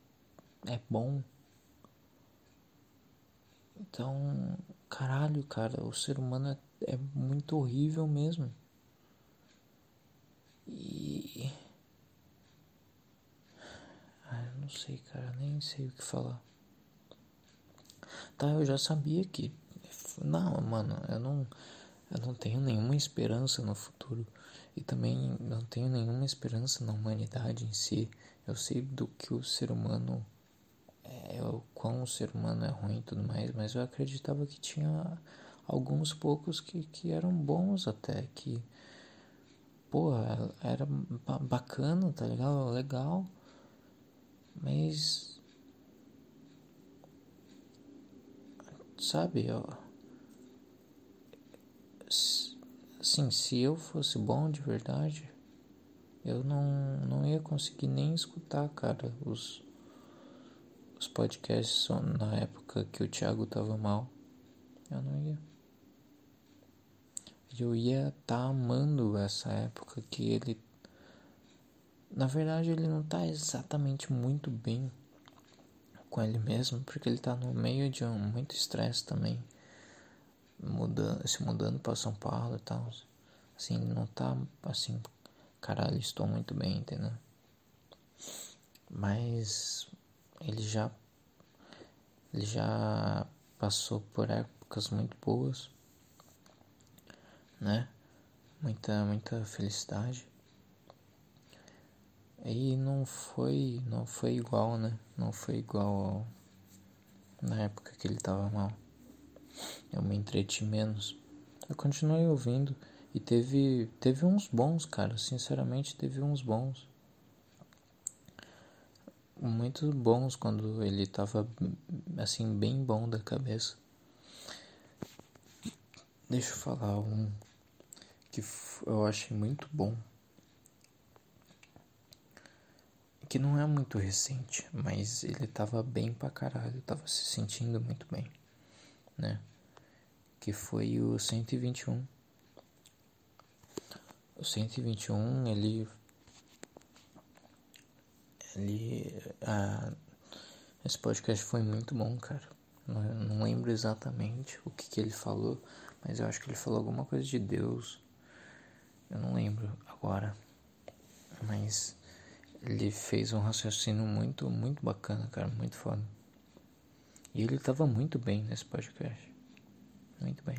é bom. Então, caralho, cara, o ser humano é, é muito horrível mesmo. E. Eu não sei, cara, nem sei o que falar. Tá, eu já sabia que. Não, mano, eu não. Eu não tenho nenhuma esperança no futuro. E também não tenho nenhuma esperança na humanidade em si. Eu sei do que o ser humano é, o quão o ser humano é ruim e tudo mais, mas eu acreditava que tinha alguns poucos que, que eram bons até, que porra, era bacana, tá ligado? Legal. Mas. Sabe, ó. Sim, se eu fosse bom de verdade, eu não, não ia conseguir nem escutar, cara, os, os podcasts na época que o Thiago tava mal. Eu não ia. Eu ia estar tá amando essa época que ele. Na verdade, ele não tá exatamente muito bem com ele mesmo, porque ele tá no meio de um muito estresse também, mudando, se mudando para São Paulo e tal. Assim, não tá assim, caralho, estou muito bem, entendeu? Mas ele já ele já passou por épocas muito boas, né? Muita muita felicidade. E não foi, não foi igual, né? Não foi igual ao, na época que ele tava mal. Eu me entreti menos. Eu continuei ouvindo e teve, teve uns bons, cara. Sinceramente, teve uns bons. Muito bons quando ele tava assim, bem bom da cabeça. Deixa eu falar um que eu achei muito bom. Que não é muito recente, mas ele tava bem pra caralho, tava se sentindo muito bem, né? Que foi o 121 o 121, ele. Ele. Esse podcast foi muito bom, cara. Não, não lembro exatamente o que, que ele falou, mas eu acho que ele falou alguma coisa de Deus. Eu não lembro agora. Mas ele fez um raciocínio muito, muito bacana, cara. Muito foda. E ele tava muito bem nesse podcast. Muito bem.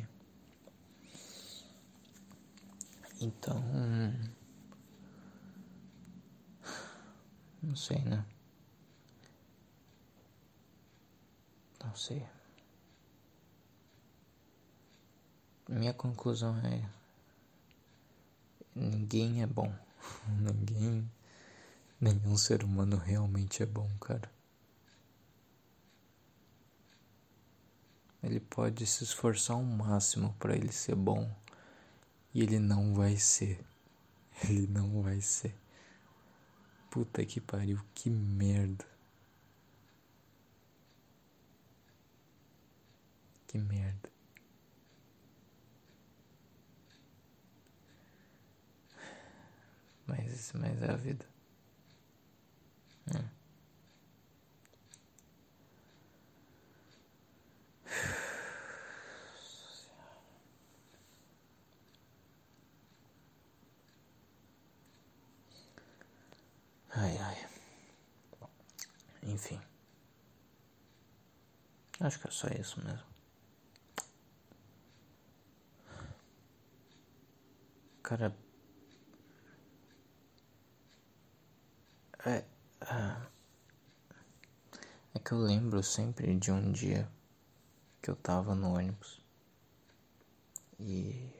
Então. Não sei, né? Não sei. Minha conclusão é. Ninguém é bom. Ninguém. Nenhum ser humano realmente é bom, cara. Ele pode se esforçar ao máximo para ele ser bom e ele não vai ser. Ele não vai ser. Puta que pariu, que merda. Que merda. Mas, mas é a vida. É. Ai, ai. Enfim. Acho que é só isso mesmo. Cara. É. É, é que eu lembro sempre de um dia que eu tava no ônibus e.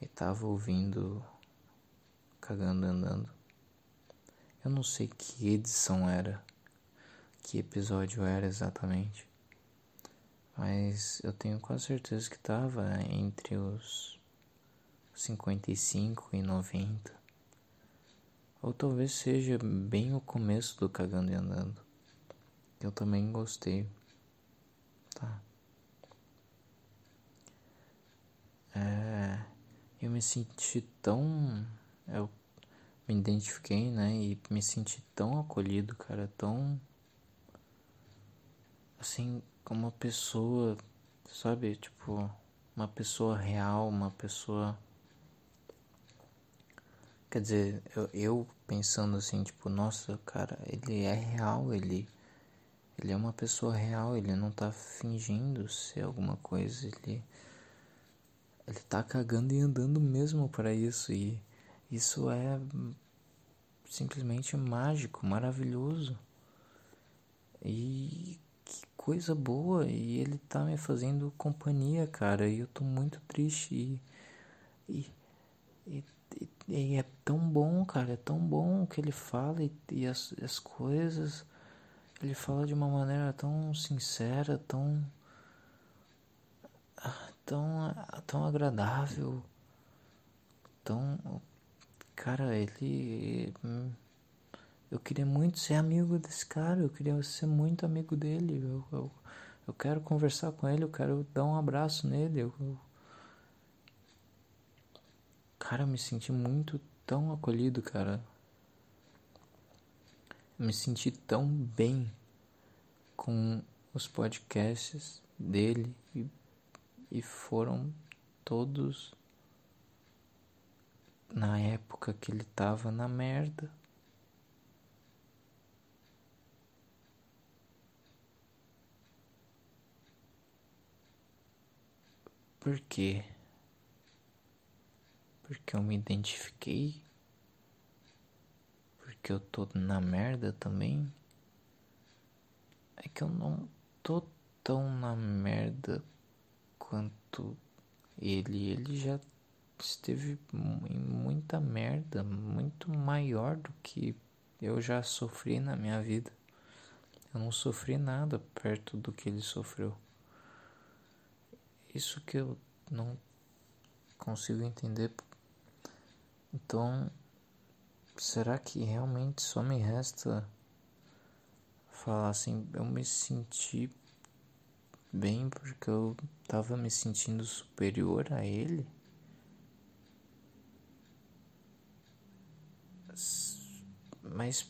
E tava ouvindo. Cagando andando. Eu não sei que edição era, que episódio era exatamente, mas eu tenho quase certeza que estava entre os 55 e 90. Ou talvez seja bem o começo do Cagando e Andando. Eu também gostei. Tá. É, eu me senti tão. Eu me identifiquei, né? E me senti tão acolhido, cara, tão assim, como uma pessoa, sabe? Tipo, uma pessoa real, uma pessoa. Quer dizer, eu, eu pensando assim, tipo, nossa, cara, ele é real, ele. Ele é uma pessoa real, ele não tá fingindo ser alguma coisa, ele. Ele tá cagando e andando mesmo para isso e isso é simplesmente mágico, maravilhoso. E que coisa boa. E ele tá me fazendo companhia, cara. E eu tô muito triste. E, e, e, e é tão bom, cara. É tão bom o que ele fala e, e as, as coisas. Ele fala de uma maneira tão sincera, tão. tão, tão agradável, tão cara, ele. Eu queria muito ser amigo desse cara, eu queria ser muito amigo dele. Eu, eu, eu quero conversar com ele, eu quero dar um abraço nele. Eu, eu... Cara, eu me senti muito tão acolhido, cara. Eu me senti tão bem com os podcasts dele e, e foram todos na época que ele tava na merda. Por quê? Porque eu me identifiquei? Porque eu tô na merda também? É que eu não tô tão na merda quanto ele. Ele já esteve em muita merda, muito maior do que eu já sofri na minha vida. Eu não sofri nada perto do que ele sofreu. Isso que eu não consigo entender. Então, será que realmente só me resta falar assim? Eu me senti bem porque eu tava me sentindo superior a ele? mas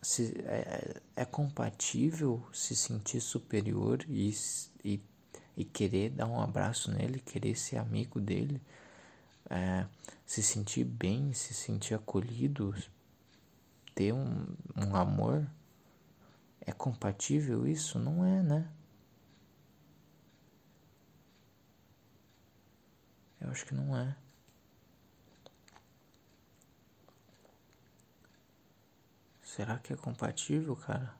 se, é, é, compatível se sentir superior e, e, e, querer dar um abraço nele, querer ser amigo dele, é, se sentir bem, se sentir acolhido, ter um, um amor. É compatível isso? Não é, né? Eu acho que não é. Será que é compatível, cara?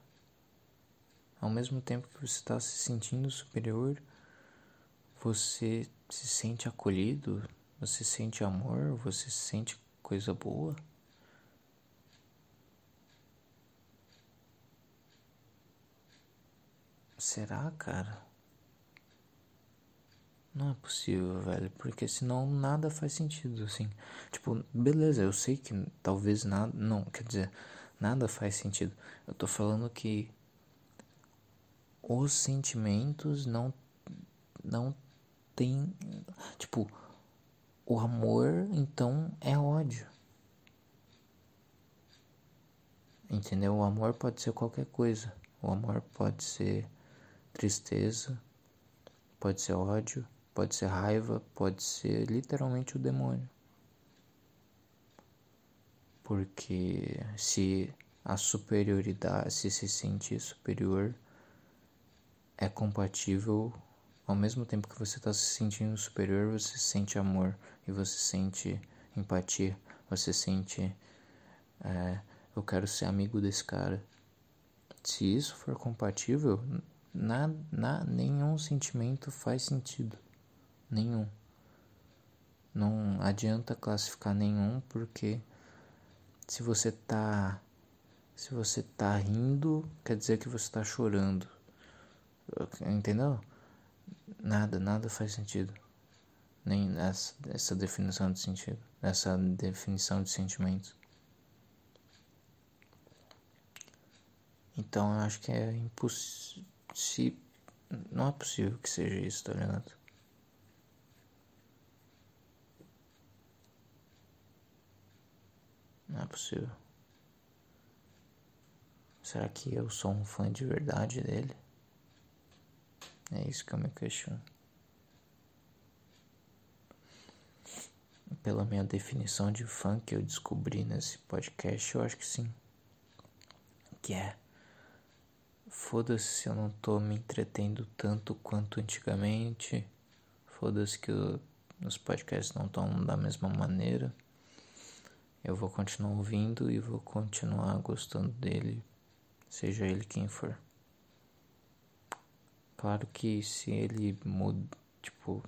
Ao mesmo tempo que você está se sentindo superior, você se sente acolhido, você sente amor, você sente coisa boa. Será, cara? Não é possível, velho, porque senão nada faz sentido, assim. Tipo, beleza, eu sei que talvez nada. Não, quer dizer, Nada faz sentido. Eu tô falando que os sentimentos não não tem tipo o amor então é ódio. Entendeu? O amor pode ser qualquer coisa. O amor pode ser tristeza, pode ser ódio, pode ser raiva, pode ser literalmente o demônio. Porque se a superioridade, se se sentir superior, é compatível ao mesmo tempo que você está se sentindo superior, você sente amor e você sente empatia, você sente é, eu quero ser amigo desse cara. Se isso for compatível, na, na, nenhum sentimento faz sentido. Nenhum. Não adianta classificar nenhum porque se você tá se você tá rindo, quer dizer que você tá chorando. Entendeu? Nada, nada faz sentido. Nem essa, essa definição de sentido, essa definição de sentimento. Então eu acho que é impossível. Não é possível que seja isso, tá ligado? Não é possível. Será que eu sou um fã de verdade dele? É isso que eu me questiono. Pela minha definição de fã que eu descobri nesse podcast, eu acho que sim. Que é. Foda-se se eu não tô me entretendo tanto quanto antigamente. Foda-se que eu, os podcasts não estão da mesma maneira eu vou continuar ouvindo e vou continuar gostando dele, seja ele quem for. Claro que se ele muda, tipo,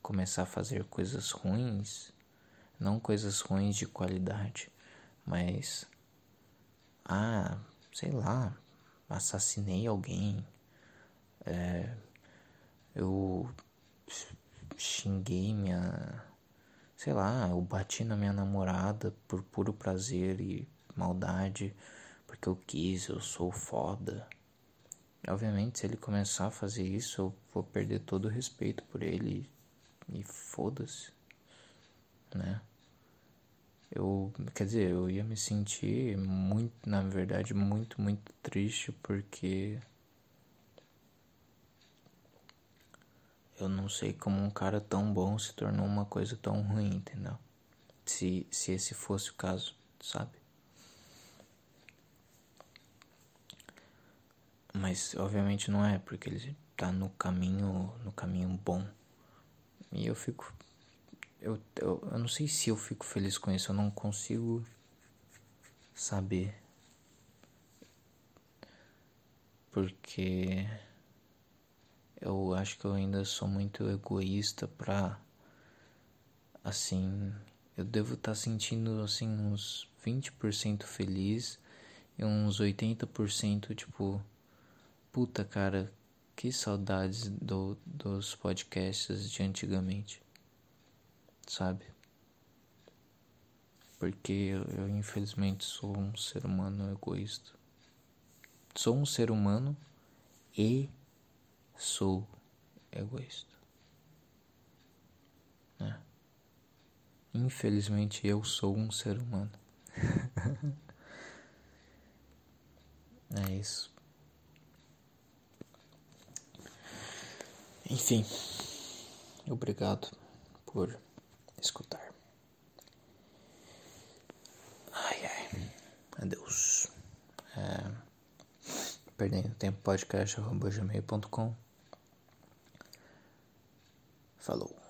começar a fazer coisas ruins, não coisas ruins de qualidade, mas ah, sei lá, assassinei alguém, é, eu xinguei minha sei lá, eu bati na minha namorada por puro prazer e maldade, porque eu quis, eu sou foda. Obviamente, se ele começar a fazer isso, eu vou perder todo o respeito por ele e foda-se, né? Eu, quer dizer, eu ia me sentir muito, na verdade, muito, muito triste porque eu não sei como um cara tão bom se tornou uma coisa tão ruim, entendeu? Se, se esse fosse o caso, sabe? Mas obviamente não é, porque ele tá no caminho, no caminho bom. E eu fico eu, eu, eu não sei se eu fico feliz com isso, eu não consigo saber. Porque eu acho que eu ainda sou muito egoísta pra assim, eu devo estar tá sentindo assim uns 20% feliz e uns 80% tipo Puta, cara, que saudades do, dos podcasts de antigamente, sabe? Porque eu, eu, infelizmente sou um ser humano egoísta. Sou um ser humano e sou egoísta. Né? Infelizmente eu sou um ser humano. é isso. Enfim, obrigado por escutar. Ai ai, adeus. É, perdendo tempo podcast.gmail.com Falou.